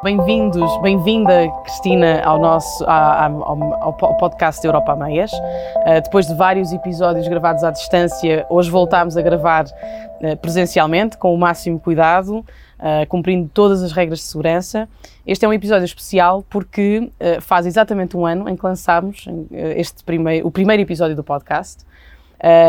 Bem-vindos, bem-vinda, Cristina, ao nosso ao, ao, podcast Europa Meias. Uh, depois de vários episódios gravados à distância, hoje voltámos a gravar uh, presencialmente, com o máximo cuidado, uh, cumprindo todas as regras de segurança. Este é um episódio especial porque faz exatamente um ano em que lançámos este primeiro, o primeiro episódio do podcast.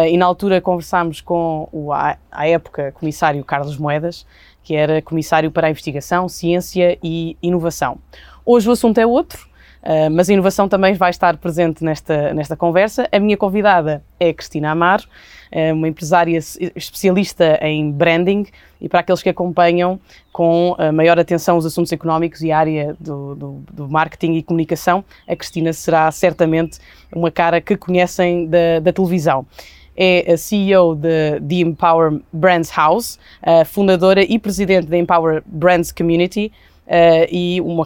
e na altura conversámos com o, à época, comissário Carlos Moedas, que era Comissário para a Investigação, Ciência e Inovação. Hoje o assunto é outro, uh, mas a inovação também vai estar presente nesta, nesta conversa. A minha convidada é Cristina Amar, uh, uma empresária especialista em branding e para aqueles que acompanham com uh, maior atenção os assuntos económicos e a área do, do, do, marketing e comunicação, a Cristina será certamente uma cara que conhecem da, da televisão é a CEO de, de Empower Brands House, fundadora e presidente da Empower Brands Community, Uh, e uma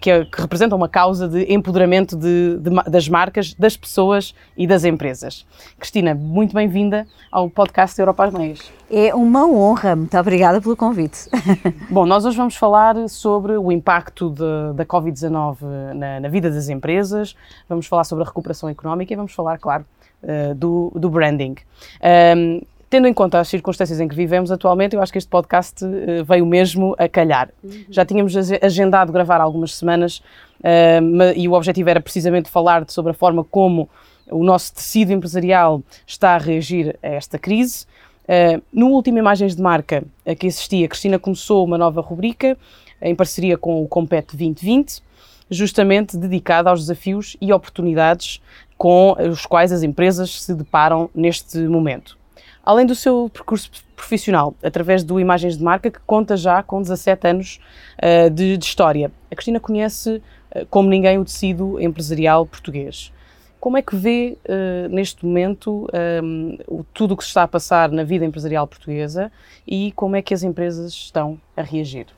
que, é, que, representa uma causa de empoderamento de, de, das marcas, das pessoas e das empresas. Cristina, muito bem-vinda ao podcast Europa às Meias. É uma honra, muito obrigada pelo convite. Bom, nós hoje vamos falar sobre o impacto de, da Covid-19 na, na, vida das empresas, vamos falar sobre a recuperação económica e vamos falar, claro, uh, do, do, branding. Um, tendo em conta as circunstâncias em que vivemos atualmente, eu acho que este podcast uh, veio mesmo a calhar. Uhum. Já tínhamos agendado gravar algumas semanas uh, e o objetivo era precisamente falar sobre a forma como o nosso tecido empresarial está a reagir a esta crise. Uh, no último Imagens de Marca a que assisti, a Cristina começou uma nova rubrica em parceria com o Compete 2020, justamente dedicada aos desafios e oportunidades com os quais as empresas se deparam neste momento. Além do seu percurso profissional, através do Imagens de Marca, que conta já com 17 anos uh, de, de, história, a Cristina conhece, uh, como ninguém, o tecido empresarial português. Como é que vê, uh, neste momento, um, tudo o que se está a passar na vida empresarial portuguesa e como é que as empresas estão a reagir?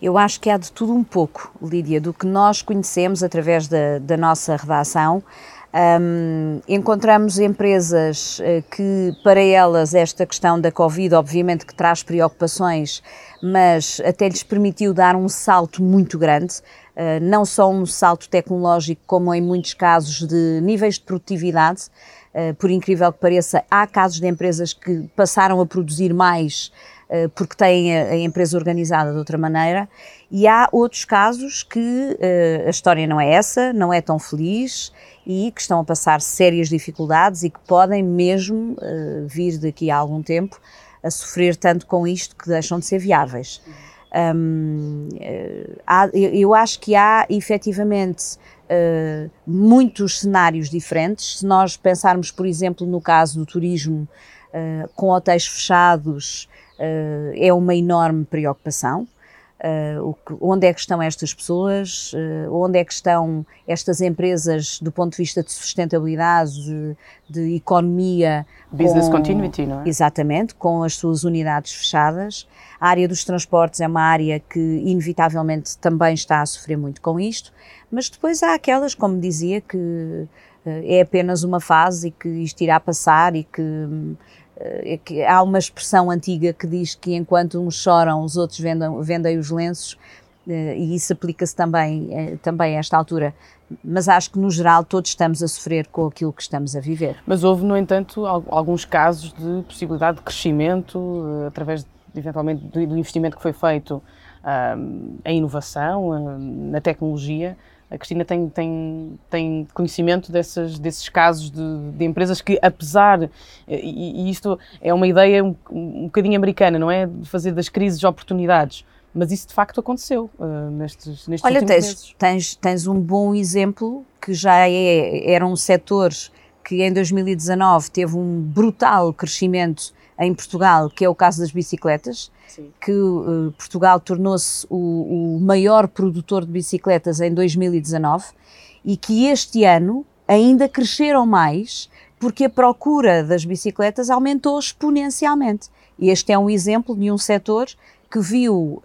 Eu acho que há de tudo um pouco, Lídia, do que nós conhecemos através da, da nossa redação. Um, encontramos empresas uh, que, para elas, esta questão da Covid, obviamente, que traz preocupações, mas até lhes permitiu dar um salto muito grande, uh, não só um salto tecnológico, como em muitos casos de níveis de produtividade. Uh, por incrível que pareça, há casos de empresas que passaram a produzir mais porque têm a, a, empresa organizada de outra maneira, e há outros casos que a história não é essa, não é tão feliz e que estão a passar sérias dificuldades e que podem mesmo uh, vir daqui a algum tempo a sofrer tanto com isto que deixam de ser viáveis. Um, uh, há, eu acho que há efetivamente uh, muitos cenários diferentes. Se nós pensarmos, por exemplo, no caso do turismo, com hotéis fechados, é uma enorme preocupação. Uh, onde é que estão estas pessoas, uh, onde é que estão estas empresas do ponto de vista de sustentabilidade, de, de economia. Business com, continuity, não é? Exatamente, com as suas unidades fechadas. A área dos transportes é uma área que, inevitavelmente, também está a sofrer muito com isto, mas depois há aquelas, como dizia, que uh, é apenas uma fase e que isto irá passar e que há uma expressão antiga que diz que enquanto uns choram, os outros vendem, vendem os lenços, eh, e isso aplica-se também, eh, também a esta altura. Mas acho que, no geral, todos estamos a sofrer com aquilo que estamos a viver. Mas houve, no entanto, alguns casos de possibilidade de crescimento, através, eventualmente, do investimento que foi feito em inovação, na tecnologia, a Cristina tem, tem, tem conhecimento dessas, desses casos de, de empresas que, apesar, e, e, isto é uma ideia um, um bocadinho americana, não é? De fazer das crises oportunidades. Mas isso de facto aconteceu uh, nestes, nestes Olha, últimos tens, meses. Tens, tens um bom exemplo que já é, era um setor que em 2019 teve um brutal crescimento em Portugal, que é o caso das bicicletas, Sim. que uh, Portugal tornou-se o, o maior produtor de bicicletas em 2019 e que este ano ainda cresceram mais porque a procura das bicicletas aumentou exponencialmente. E este é um exemplo de um setor que viu uh,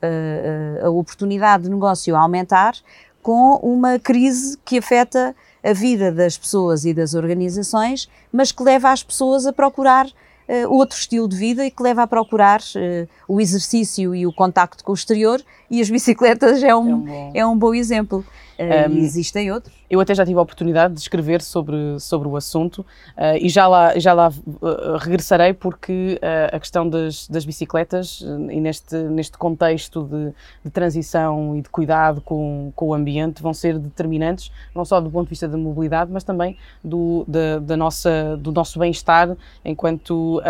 uh, a oportunidade de negócio aumentar com uma crise que afeta a vida das pessoas e das organizações, mas que leva as pessoas a procurar uh, outro estilo de vida e que leva a procurar uh, o exercício e o contacto com o exterior e as bicicletas é um, é um, bom. É um bom exemplo. Uh, um, existem outros. Eu até já tive a oportunidade de escrever sobre, sobre o assunto uh, e já lá, já lá uh, regressarei porque a questão das, das bicicletas e neste, neste contexto de, de, transição e de cuidado com, com o ambiente vão ser determinantes, não só do ponto de vista da mobilidade, mas também do, da, da nossa, do nosso bem-estar enquanto,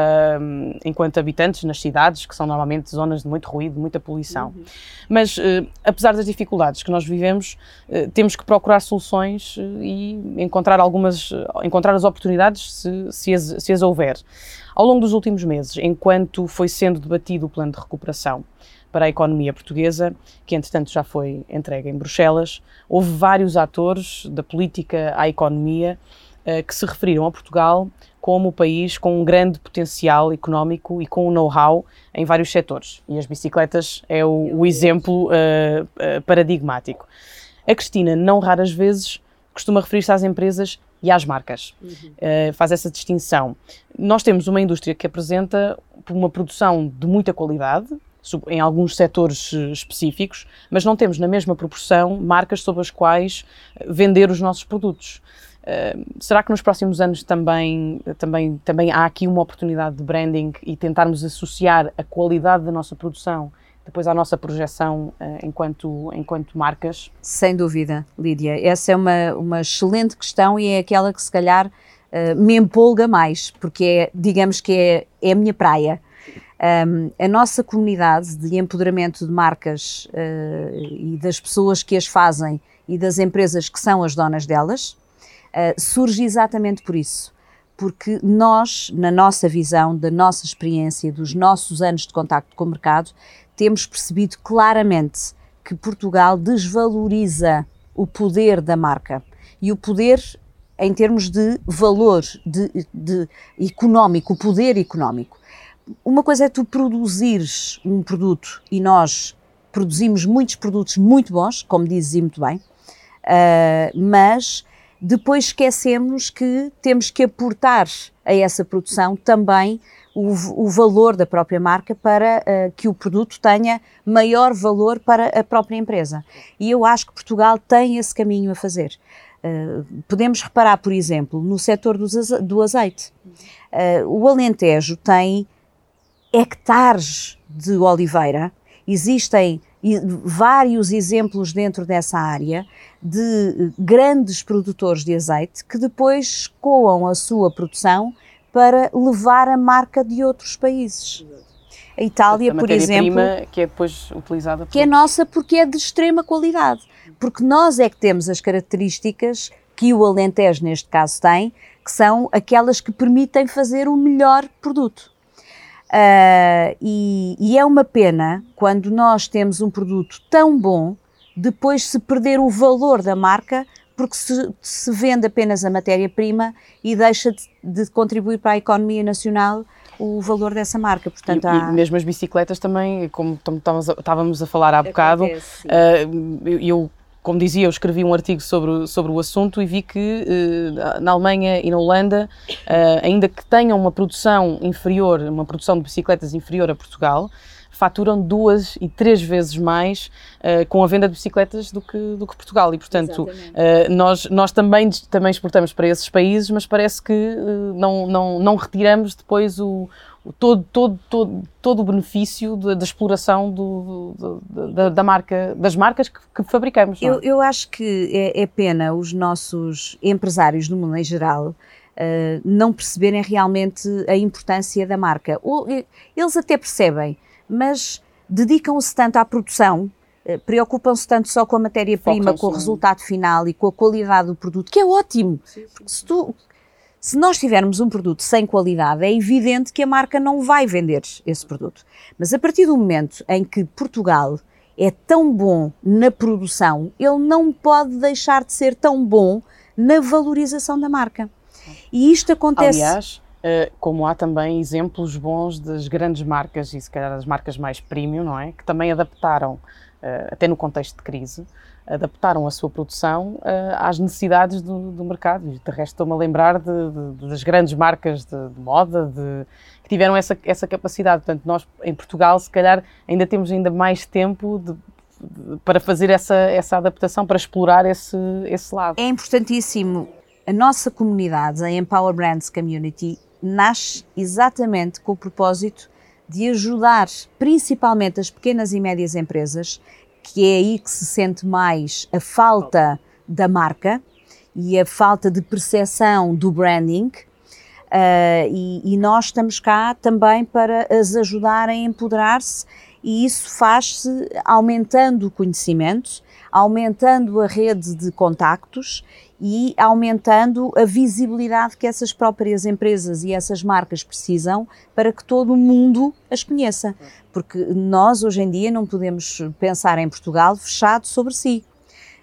enquanto habitantes nas cidades, que são normalmente zonas de muito ruído, muita poluição. Uhum. Mas, apesar das dificuldades que nós vivemos, temos que procurar soluções eh, e encontrar algumas, encontrar as oportunidades se, se, as, se as houver. Ao longo dos últimos meses, enquanto foi sendo debatido o plano de recuperação para a economia portuguesa, que entretanto já foi entregue em Bruxelas, houve vários atores da política à economia eh, que se referiram a Portugal como o país com um grande potencial económico e com um know-how em vários setores. E as bicicletas é o, o exemplo uh, paradigmático. A Cristina, não raras vezes, costuma referir-se às empresas e às marcas. Uhum. Uh, faz essa distinção. Nós temos uma indústria que apresenta uma produção de muita qualidade, em alguns setores eh, específicos, mas não temos na mesma proporção marcas sobre as quais eh, vender os nossos produtos. Uh, será que nos próximos anos também, também, também há aqui uma oportunidade de branding e tentarmos associar a qualidade da nossa produção depois à nossa projeção uh, enquanto, enquanto marcas? Sem dúvida, Lídia. Essa é uma, uma excelente questão e é aquela que se calhar uh, me empolga mais, porque é, digamos que é, é a minha praia. Um, a nossa comunidade de empoderamento de marcas uh, e das pessoas que as fazem e das empresas que são as donas delas surge exatamente por isso porque nós, na nossa visão, da nossa experiência, dos nossos anos de contacto com o mercado, temos percebido claramente que Portugal desvaloriza o poder da marca e o poder em termos de valor de, de económico, o poder económico. Uma coisa é tu produzires um produto e nós produzimos muitos produtos muito bons, como dizes muito bem, uh, mas depois esquecemos que temos que aportar a essa produção também o, o valor da própria marca para uh, que o produto tenha maior valor para a própria empresa. E eu acho que Portugal tem esse caminho a fazer. Uh, podemos reparar, por exemplo, no setor do azeite. Uh, o Alentejo tem hectares de oliveira, existem vários exemplos dentro dessa área de grandes produtores de azeite que depois escoam a sua produção para levar a marca de outros países. A Itália, a por exemplo, que é depois utilizada que é nossa porque é de extrema qualidade, porque nós é que temos as características que o Alentejo neste caso tem, que são aquelas que permitem fazer o melhor produto. Uh, e, e, é uma pena quando nós temos um produto tão bom, depois se perder o valor da marca porque se, se vende apenas a matéria-prima e deixa de, de, contribuir para a economia nacional o valor dessa marca. Portanto, e, há... e mesmo as bicicletas também, como estávamos a falar há bocado, uh, eu como dizia, eu escrevi um artigo sobre, sobre o assunto e vi que uh, na Alemanha e na Holanda, uh, ainda que tenham uma produção inferior, uma produção de bicicletas inferior a Portugal, faturam duas e três vezes mais uh, com a venda de bicicletas do que, do que Portugal. E, portanto, uh, nós, nós também, também exportamos para esses países, mas parece que uh, não, não, não retiramos depois o, o todo, todo, todo, todo o benefício da, da exploração do, do, da, da, marca, das marcas que, que fabricamos. É? Eu, eu acho que é, é, pena os nossos empresários, no mundo em geral, não perceberem realmente a importância da marca. Ou, eles até percebem, mas dedicam-se tanto à produção, eh, preocupam-se tanto só com a matéria-prima, com o resultado final e com a qualidade do produto, que é ótimo. Porque se, tu, se nós tivermos um produto sem qualidade, é evidente que a marca não vai vender esse produto. Mas a partir do momento em que Portugal é tão bom na produção, ele não pode deixar de ser tão bom na valorização da marca. E isto acontece. Aliás, como há também exemplos bons das grandes marcas e se calhar as marcas mais premium, não é? Que também adaptaram, até no contexto de crise, adaptaram a sua produção às necessidades do, do mercado. De resto, estou-me a lembrar de, de, das grandes marcas de, de moda que tiveram essa, essa capacidade. Portanto, nós em Portugal, se calhar, ainda temos ainda mais tempo para fazer essa, essa adaptação, para explorar esse, esse lado. É importantíssimo. A nossa comunidade, a Empower Brands Community, nasce exatamente com o propósito de ajudar principalmente as pequenas e médias empresas, que é aí que se sente mais a falta da marca e a falta de percepção do branding. Uh, e, e, nós estamos cá também para as ajudar a empoderar-se, e isso faz-se aumentando o conhecimento, aumentando a rede de contactos e aumentando a visibilidade que essas próprias empresas e essas marcas precisam para que todo o mundo as conheça. Porque nós, hoje em dia, não podemos pensar em Portugal fechado sobre si.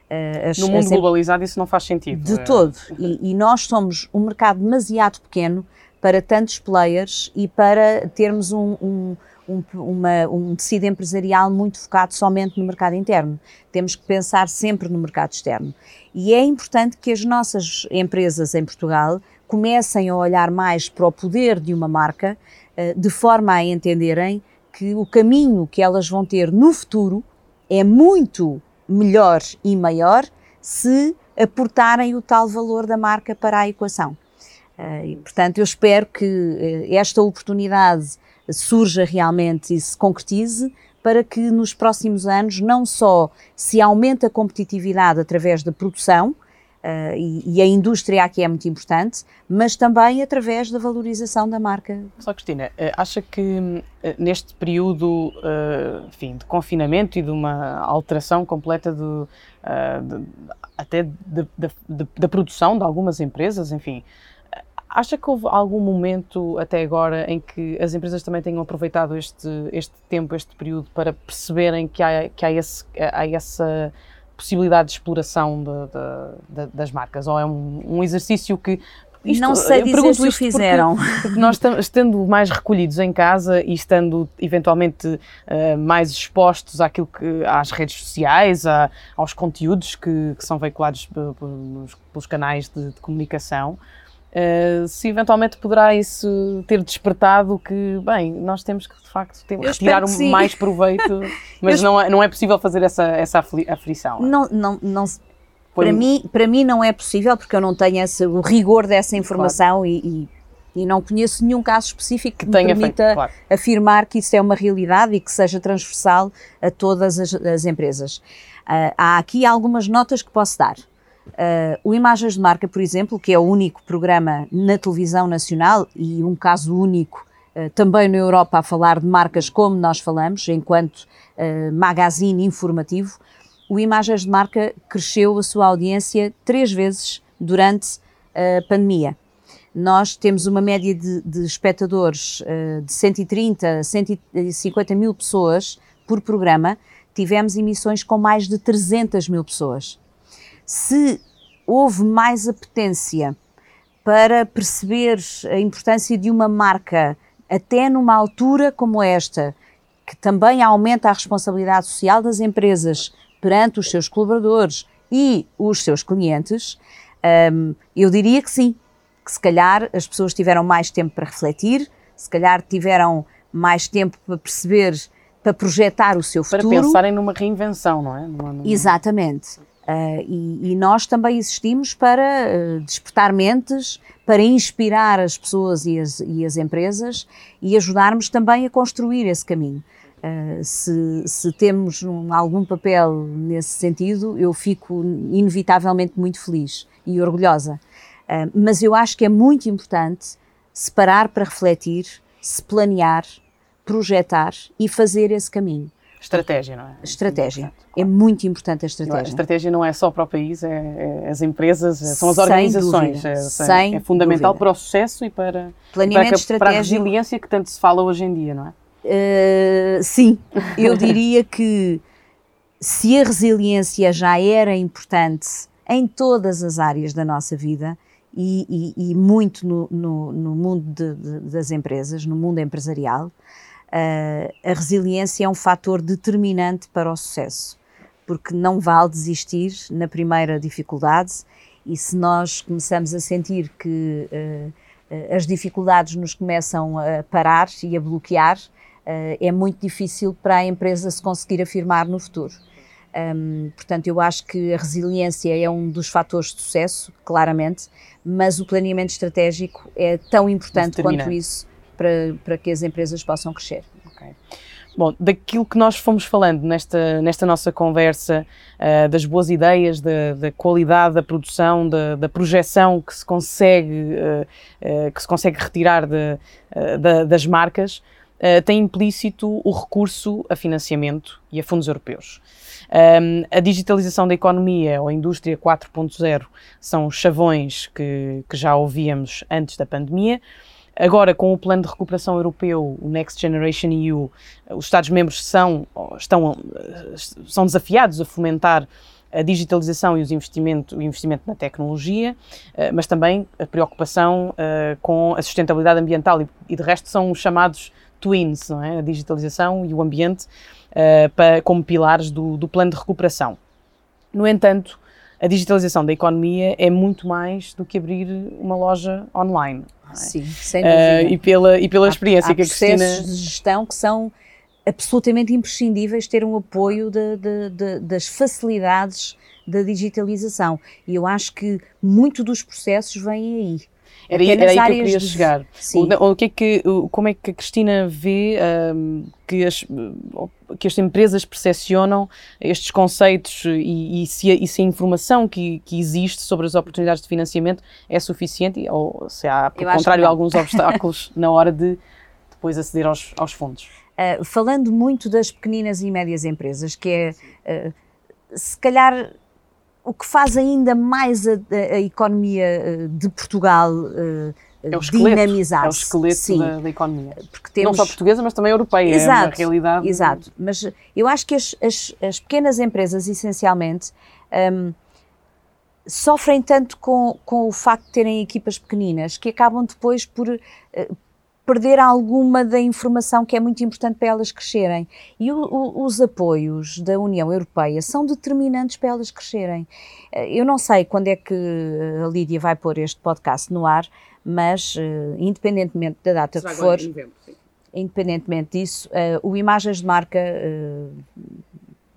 Eh, as, no mundo as, globalizado isso não faz sentido. De é. todo. E, e nós somos um mercado demasiado pequeno para tantos players e para termos um, um um, uma, um tecido empresarial muito focado somente no mercado interno. Temos que pensar sempre no mercado externo. E é importante que as nossas empresas em Portugal comecem a olhar mais para o poder de uma marca, eh, de forma a entenderem que o caminho que elas vão ter no futuro é muito melhor e maior se aportarem o tal valor da marca para a equação. Eh, e, portanto, eu espero que eh, esta oportunidade surja realmente e se concretize para que nos próximos anos não só se aumente a competitividade através da produção, Uh, e, e, a indústria aqui é muito importante, mas também através da valorização da marca. Só Cristina, eh, acha que eh, neste período uh, enfim, de confinamento e de uma alteração completa uh, de, até da produção de algumas empresas, enfim, Acha que houve algum momento até agora em que as empresas também tenham aproveitado este, este tempo, este período, para perceberem que há, que há, esse, há essa possibilidade de exploração de, de, de, das marcas? Ou é um, um exercício que isto, não sei dizer se o fizeram. Porque, porque, nós estando mais recolhidos em casa e estando eventualmente uh, mais expostos àquilo que, às redes sociais, a, aos conteúdos que, que são veiculados pelos, pelos canais de, de comunicação, Uh, se eventualmente poderá isso ter despertado que, bem, nós temos que de facto ter, retirar um mais proveito, mas não, é, não é possível fazer essa, essa aflição. Não, não, não, para, mim, para mim não é possível porque eu não tenho esse, o rigor dessa informação claro. e, e, e, não conheço nenhum caso específico que, que me permita feito, claro. afirmar que isso é uma realidade e que seja transversal a todas as, as empresas. Uh, há aqui algumas notas que posso dar. Uh, o Imagens de Marca, por exemplo, que é o único programa na televisão nacional e um caso único uh, também na Europa a falar de marcas como nós falamos, enquanto uh, magazine informativo, o Imagens de Marca cresceu a sua audiência três vezes durante a pandemia. Nós temos uma média de, de espectadores de 130 a 150 mil pessoas por programa, tivemos emissões com mais de 300 mil pessoas se houve mais apetência para perceber a importância de uma marca, até numa altura como esta, que também aumenta a responsabilidade social das empresas perante os seus colaboradores e os seus clientes, um, eu diria que sim, que se calhar as pessoas tiveram mais tempo para refletir, se calhar tiveram mais tempo para perceber, para projetar o seu futuro. Para pensarem numa reinvenção, não é? Numa, numa... Exatamente. Uh, e, e, nós também existimos para uh, despertar mentes, para inspirar as pessoas e as, e as, empresas e ajudarmos também a construir esse caminho. Uh, se, se, temos um, algum papel nesse sentido, eu fico inevitavelmente muito feliz e orgulhosa. mas eu acho que é muito importante separar para refletir, se planear, projetar e fazer esse caminho. Estratégia, não é? Estratégia. É muito importante a estratégia. A estratégia não é só para o país, é, é as empresas, é, são as organizações. Sem dúvida. É, Sem é fundamental dúvida. para o sucesso e para, para, a, para a resiliência que tanto se fala hoje em dia, não é? Uh, sim, eu diria que se a resiliência já era importante em todas as áreas da nossa vida, e, e, e muito no, no, no mundo de, de, das empresas, no mundo empresarial, a resiliência é um fator determinante para o sucesso, porque não vale desistir na primeira dificuldade e se nós começamos a sentir que uh, as dificuldades nos começam a parar e a bloquear, uh, é muito difícil para a empresa se conseguir afirmar no futuro. Um, portanto, eu acho que a resiliência é um dos fatores de sucesso, claramente, mas o planeamento estratégico é tão importante quanto isso para, para que as empresas possam crescer. Okay. Bom, daquilo que nós fomos falando nesta, nesta nossa conversa, uh, das boas ideias, da, da qualidade da produção, da, da, projeção que se consegue, uh, uh, que se consegue retirar de, das marcas, tem implícito o recurso a financiamento e a fundos europeus. Um, a digitalização da economia ou a indústria 4.0 são chavões que, que já ouvíamos antes da pandemia. Agora, com o plano de recuperação europeu, o Next Generation EU, os Estados-membros são, estão, são desafiados a fomentar a digitalização e os investimento, o investimento na tecnologia, mas também a preocupação com a sustentabilidade ambiental e, de resto, são os chamados twins, não é? a digitalização e o ambiente, como pilares do, do plano de recuperação. No entanto, a digitalização da economia é muito mais do que abrir uma loja online. É? Sim, sem dúvida. Uh, e pela, e pela experiência há, que a Cristina... de gestão que são absolutamente imprescindíveis ter um apoio de, de, de, das facilidades da digitalização. E eu acho que muito dos processos vêm aí. Era, era aí que eu queria de... chegar. O, o, que é que, como é que a Cristina vê um, que, as, que as empresas percepcionam estes conceitos e, e, se, a, e se a informação que, que, existe sobre as oportunidades de financiamento é suficiente ou se há, eu contrário, alguns obstáculos na hora de depois aceder aos, aos fundos? Uh, falando muito das pequeninas e médias empresas, que é, uh, se calhar o que faz ainda mais a, a, economia eh, de Portugal uh, é dinamizar. É o esqueleto da, da, economia. Porque temos... Não só portuguesa, mas também europeia. Exato, é uma realidade. Exato. Mas eu acho que as, as, as pequenas empresas, essencialmente, um, sofrem tanto com, com o facto de terem equipas pequeninas que acabam depois por, uh, perder alguma da informação que é muito importante para elas crescerem. E o, o, os apoios da União Europeia são determinantes para elas crescerem. Eh, eu não sei quando é que a Lídia vai pôr este podcast no ar, mas uh, independentemente da data Será que for, novembro, independentemente disso, uh, o Imagens de Marca uh,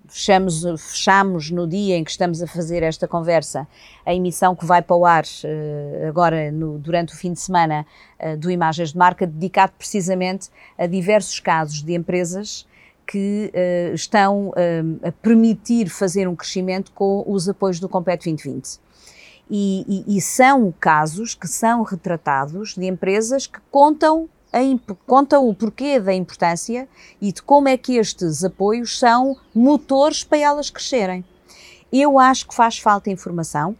fechamos, fechamos no dia em que estamos a fazer esta conversa a emissão que vai para o ar uh, agora no, durante o fim de semana uh, do Imagens de Marca, dedicado precisamente a diversos casos de empresas que uh, estão a permitir fazer um crescimento com os apoios do Compete 2020. E, e, e são casos que são retratados de empresas que contam contam o porquê da importância e de como é que estes apoios são motores para elas crescerem. Eu acho que faz falta informação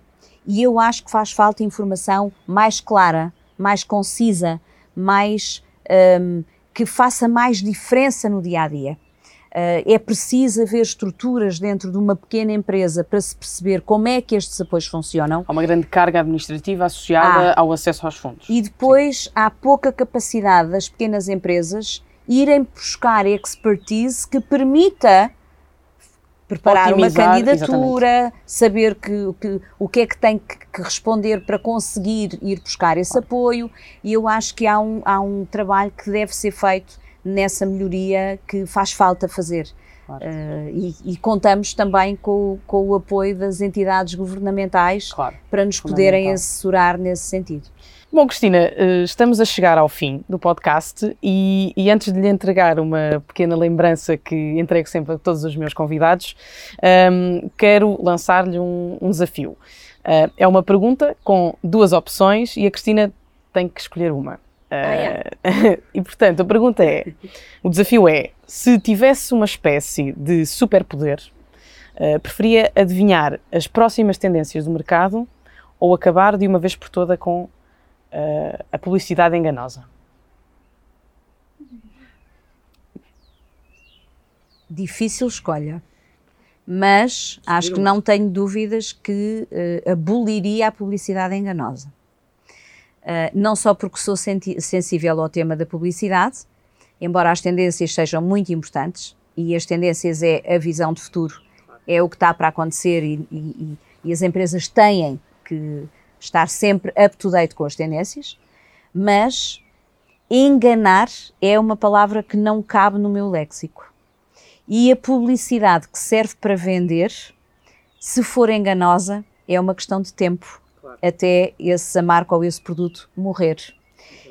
e eu acho que faz falta informação mais clara, mais concisa, mais um, que faça mais diferença no dia a dia. Uh, é preciso haver estruturas dentro de uma pequena empresa para se perceber como é que estes apoios funcionam. Há uma grande carga administrativa associada ao acesso aos fundos. E depois Sim. há pouca capacidade das pequenas empresas irem buscar expertise que permita preparar Otimizar, uma candidatura, exatamente. saber que, que, o que é que tem que, que, responder para conseguir ir buscar esse apoio. E eu acho que há um, há um trabalho que deve ser feito nessa melhoria que faz falta fazer. Claro. Uh, e, e, contamos também com, com, o apoio das entidades governamentais claro. para nos poderem assessorar nesse sentido. Bom, Cristina, eh, estamos a chegar ao fim do podcast e, e, antes de lhe entregar uma pequena lembrança que entrego sempre a todos os meus convidados, um, ehm, quero lançar-lhe um, um desafio. Uh, é uma pergunta com duas opções e a Cristina tem que escolher uma. Uh, e portanto, a pergunta é: o desafio é, se tivesse uma espécie de superpoder, uh, preferia adivinhar as próximas tendências do mercado ou acabar de uma vez por toda com uh, a publicidade enganosa? Difícil escolha, mas acho que não tenho dúvidas que aboliria a publicidade enganosa. Não só porque sou sensível ao tema da publicidade, embora as tendências sejam muito importantes, e as tendências é a visão de futuro, é o que está para acontecer e, e, e as empresas têm que estar sempre up to date com as tendências, mas enganar é uma palavra que não cabe no meu léxico. E a publicidade que serve para vender, se for enganosa, é uma questão de tempo claro. até essa marca ou esse produto morrer.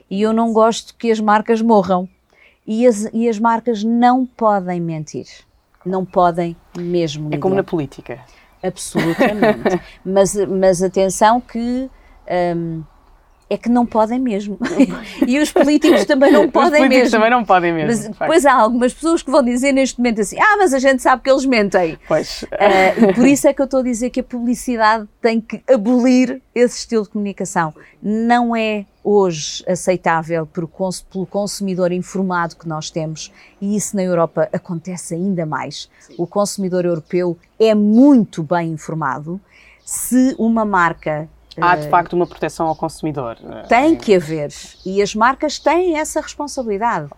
E eu não gosto que as marcas morram. E as, e as marcas não podem mentir. Não podem mesmo. É como na política. Absolutamente. mas, mas atenção que. Um, é que não podem mesmo. e os políticos também não podem os políticos mesmo. também não podem mesmo. Mas depois há algumas pessoas que vão dizer neste momento assim: ah, mas a gente sabe que eles mentem. Pois. Uh, e por isso é que eu estou a dizer que a publicidade tem que abolir esse estilo de comunicação. Não é hoje aceitável pelo consumidor informado que nós temos e isso na Europa acontece ainda mais. O consumidor europeu é muito bem informado. Se uma marca Há de facto uma proteção ao consumidor. Tem que haver. E as marcas têm essa responsabilidade.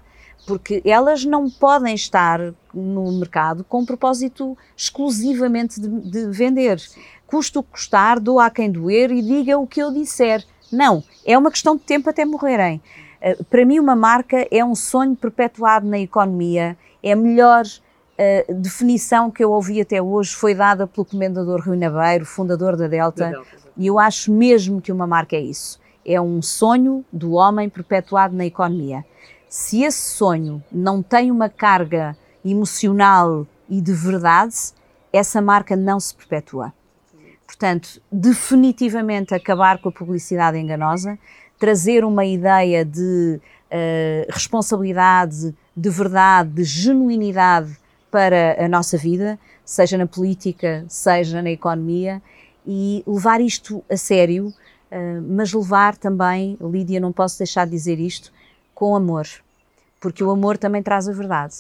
Porque elas não podem estar no mercado com propósito exclusivamente de, de vender. Custo custar, dou a quem doer e diga o que eu disser. Não, é uma questão de tempo até morrerem. Eh, para mim, uma marca é um sonho perpetuado na economia, é a melhor uh, definição que eu ouvi até hoje foi dada pelo comendador Rui Nabeiro, fundador da Delta, Delta e eu acho mesmo que uma marca é isso. É um sonho do homem perpetuado na economia. Se esse sonho não tem uma carga emocional e de verdade, essa marca não se perpetua. Portanto, definitivamente acabar com a publicidade enganosa, trazer uma ideia de uh, responsabilidade, de verdade, de genuinidade para a nossa vida, seja na política, seja na economia, e levar isto a sério, uh, mas levar também, Lídia, não posso deixar de dizer isto, com amor, porque o amor também traz a verdade.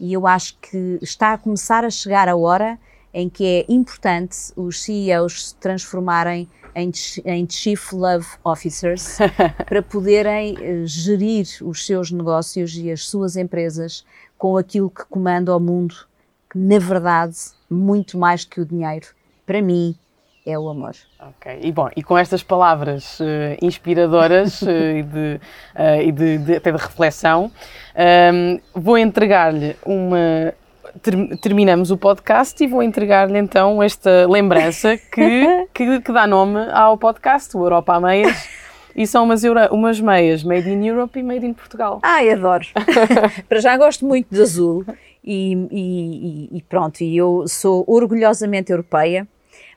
E eu acho que está a começar a chegar a hora em que é importante os CEOs se transformarem em, em Chief Love Officers para poderem uh, gerir os seus negócios e as suas empresas com aquilo que comanda o mundo, que na verdade, muito mais que o dinheiro, para mim, é o amor. Ok, e bom, e com estas palavras uh, inspiradoras uh, e, de, uh, e de, de, até de reflexão, um, ehm, vou entregar-lhe uma. Ter, terminamos o podcast e vou entregar-lhe então esta lembrança que, que, que, dá nome ao podcast, o Europa a Meias. E são umas, Euro, umas meias made in Europe e made in Portugal. Ai, adoro! Para já gosto muito de azul e, e, e pronto, e eu sou orgulhosamente europeia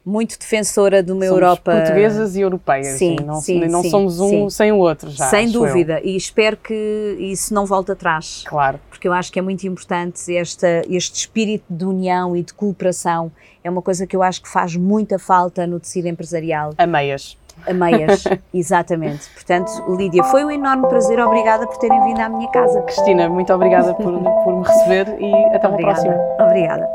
muito defensora de uma somos Europa. Portuguesas e europeias. Sim, não, sim, não sim, somos um sim. sem o outro já. Sem dúvida, eu. e espero que isso não volte atrás. Claro. Porque eu acho que é muito importante esta, este espírito de união e de cooperação. É uma coisa que eu acho que faz muita falta no tecido empresarial. A meias. A meias, exatamente. Portanto, Lídia, foi um enorme prazer. Obrigada por terem vindo à minha casa. Cristina, muito obrigada por, por me receber e até uma próxima. Obrigada.